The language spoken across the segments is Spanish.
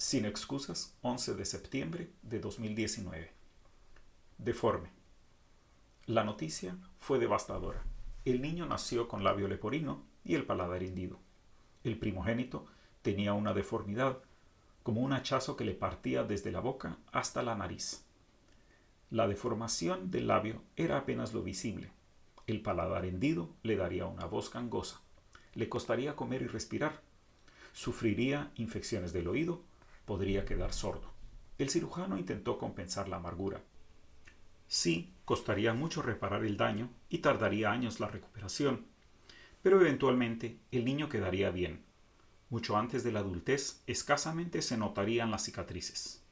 Sin excusas, 11 de septiembre de 2019. Deforme. La noticia fue devastadora. El niño nació con labio leporino y el paladar hendido. El primogénito tenía una deformidad, como un hachazo que le partía desde la boca hasta la nariz. La deformación del labio era apenas lo visible. El paladar hendido le daría una voz gangosa. Le costaría comer y respirar. Sufriría infecciones del oído. Podría quedar sordo. El cirujano intentó compensar la amargura. Sí, costaría mucho reparar el daño y tardaría años la recuperación, pero eventualmente el niño quedaría bien. Mucho antes de la adultez, escasamente se notarían las cicatrices.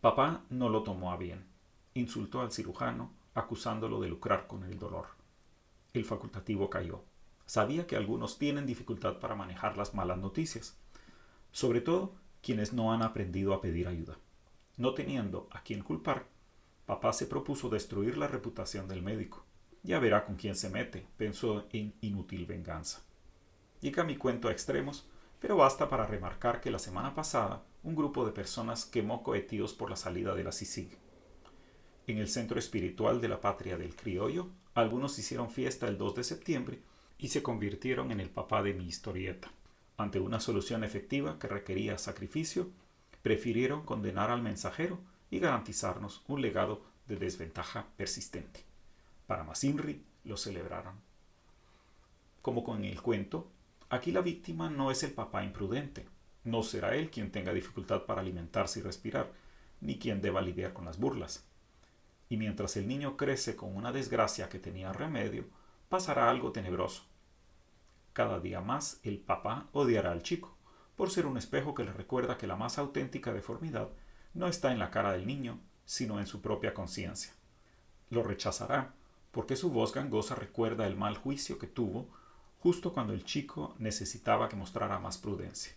Papá no lo tomó a bien insultó al cirujano, acusándolo de lucrar con el dolor. El facultativo cayó. Sabía que algunos tienen dificultad para manejar las malas noticias, sobre todo quienes no han aprendido a pedir ayuda. No teniendo a quien culpar, papá se propuso destruir la reputación del médico. Ya verá con quién se mete, pensó en inútil venganza. Llega mi cuento a extremos, pero basta para remarcar que la semana pasada un grupo de personas quemó cohetíos por la salida de la CICIG. En el centro espiritual de la patria del criollo, algunos hicieron fiesta el 2 de septiembre y se convirtieron en el papá de mi historieta. Ante una solución efectiva que requería sacrificio, prefirieron condenar al mensajero y garantizarnos un legado de desventaja persistente. Para Masinri lo celebraron. Como con el cuento, aquí la víctima no es el papá imprudente. No será él quien tenga dificultad para alimentarse y respirar, ni quien deba lidiar con las burlas y mientras el niño crece con una desgracia que tenía remedio, pasará algo tenebroso. Cada día más el papá odiará al chico, por ser un espejo que le recuerda que la más auténtica deformidad no está en la cara del niño, sino en su propia conciencia. Lo rechazará, porque su voz gangosa recuerda el mal juicio que tuvo justo cuando el chico necesitaba que mostrara más prudencia.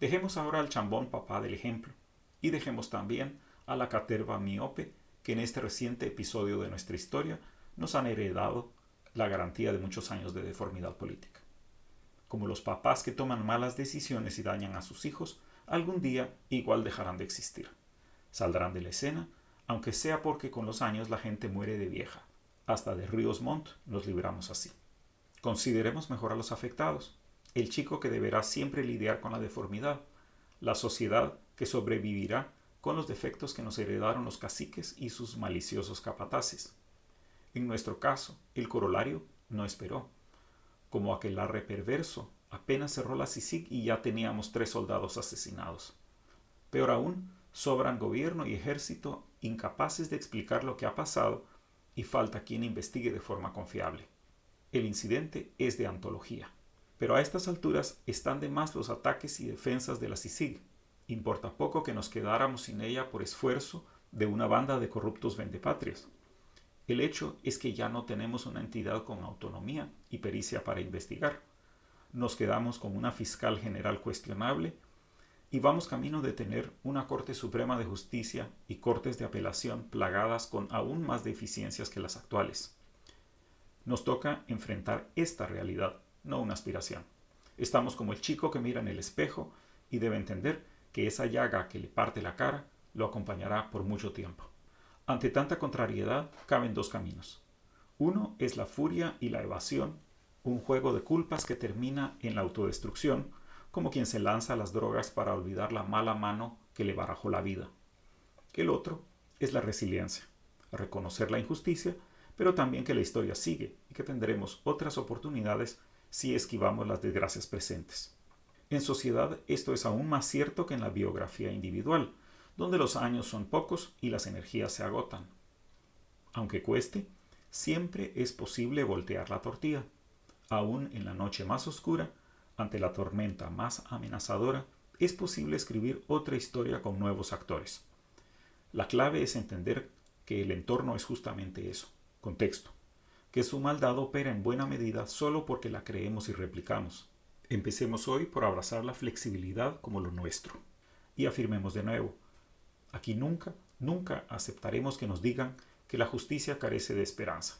Dejemos ahora al chambón papá del ejemplo, y dejemos también a la caterva miope que en este reciente episodio de nuestra historia nos han heredado la garantía de muchos años de deformidad política. Como los papás que toman malas decisiones y dañan a sus hijos, algún día igual dejarán de existir. Saldrán de la escena, aunque sea porque con los años la gente muere de vieja. Hasta de Ríos Montt nos libramos así. Consideremos mejor a los afectados, el chico que deberá siempre lidiar con la deformidad, la sociedad que sobrevivirá con los defectos que nos heredaron los caciques y sus maliciosos capataces. En nuestro caso, el corolario no esperó. Como aquel arre perverso, apenas cerró la CICIG y ya teníamos tres soldados asesinados. Peor aún, sobran gobierno y ejército incapaces de explicar lo que ha pasado y falta quien investigue de forma confiable. El incidente es de antología, pero a estas alturas están de más los ataques y defensas de la CICIG, Importa poco que nos quedáramos sin ella por esfuerzo de una banda de corruptos vendepatrias. El hecho es que ya no tenemos una entidad con autonomía y pericia para investigar. Nos quedamos con una fiscal general cuestionable y vamos camino de tener una Corte Suprema de Justicia y Cortes de Apelación plagadas con aún más deficiencias que las actuales. Nos toca enfrentar esta realidad, no una aspiración. Estamos como el chico que mira en el espejo y debe entender que esa llaga que le parte la cara lo acompañará por mucho tiempo. Ante tanta contrariedad caben dos caminos. Uno es la furia y la evasión, un juego de culpas que termina en la autodestrucción, como quien se lanza a las drogas para olvidar la mala mano que le barajó la vida. El otro es la resiliencia, reconocer la injusticia, pero también que la historia sigue y que tendremos otras oportunidades si esquivamos las desgracias presentes. En sociedad esto es aún más cierto que en la biografía individual, donde los años son pocos y las energías se agotan. Aunque cueste, siempre es posible voltear la tortilla. Aún en la noche más oscura, ante la tormenta más amenazadora, es posible escribir otra historia con nuevos actores. La clave es entender que el entorno es justamente eso, contexto, que su maldad opera en buena medida solo porque la creemos y replicamos. Empecemos hoy por abrazar la flexibilidad como lo nuestro. Y afirmemos de nuevo, aquí nunca, nunca aceptaremos que nos digan que la justicia carece de esperanza.